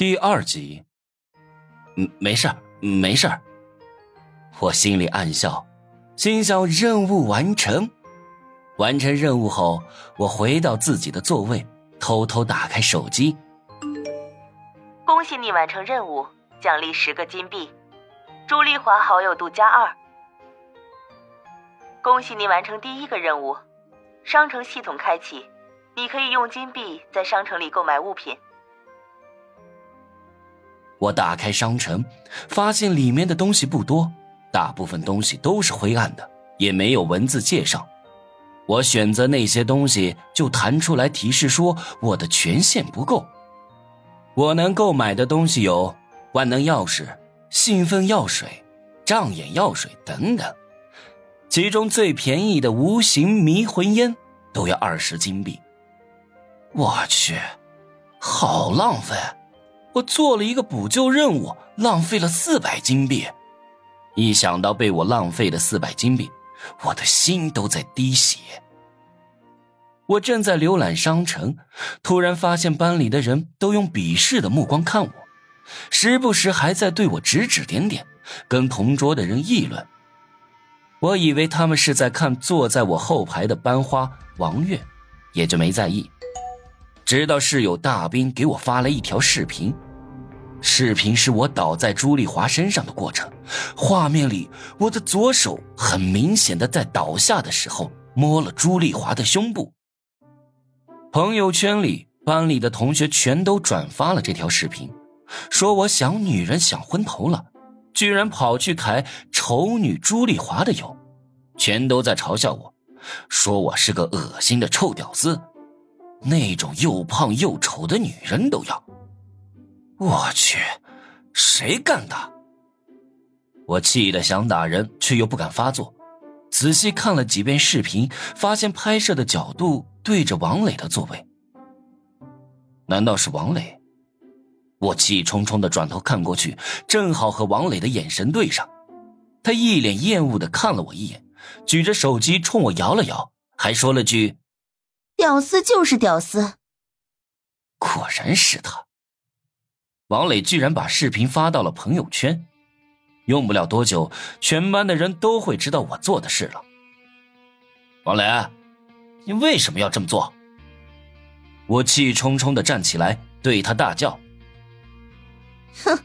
第二集，嗯，没事儿，没事儿。我心里暗笑，心想任务完成。完成任务后，我回到自己的座位，偷偷打开手机。恭喜你完成任务，奖励十个金币。朱丽华好友度加二。恭喜你完成第一个任务，商城系统开启，你可以用金币在商城里购买物品。我打开商城，发现里面的东西不多，大部分东西都是灰暗的，也没有文字介绍。我选择那些东西，就弹出来提示说我的权限不够。我能购买的东西有万能钥匙、兴奋药水、障眼药水等等，其中最便宜的无形迷魂烟都要二十金币。我去，好浪费！我做了一个补救任务，浪费了四百金币。一想到被我浪费的四百金币，我的心都在滴血。我正在浏览商城，突然发现班里的人都用鄙视的目光看我，时不时还在对我指指点点，跟同桌的人议论。我以为他们是在看坐在我后排的班花王月，也就没在意。直到室友大兵给我发了一条视频，视频是我倒在朱丽华身上的过程。画面里，我的左手很明显的在倒下的时候摸了朱丽华的胸部。朋友圈里，班里的同学全都转发了这条视频，说我想女人想昏头了，居然跑去揩丑女朱丽华的油，全都在嘲笑我，说我是个恶心的臭屌丝。那种又胖又丑的女人都要，我去，谁干的？我气得想打人，却又不敢发作。仔细看了几遍视频，发现拍摄的角度对着王磊的座位。难道是王磊？我气冲冲的转头看过去，正好和王磊的眼神对上。他一脸厌恶的看了我一眼，举着手机冲我摇了摇，还说了句。屌丝就是屌丝，果然是他。王磊居然把视频发到了朋友圈，用不了多久，全班的人都会知道我做的事了。王磊，你为什么要这么做？我气冲冲的站起来，对他大叫：“哼，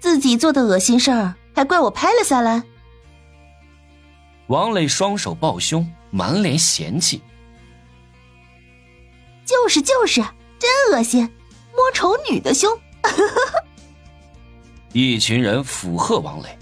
自己做的恶心事儿，还怪我拍了下来？”王磊双手抱胸，满脸嫌弃。就是就是，真恶心，摸丑女的胸。一群人附和王磊。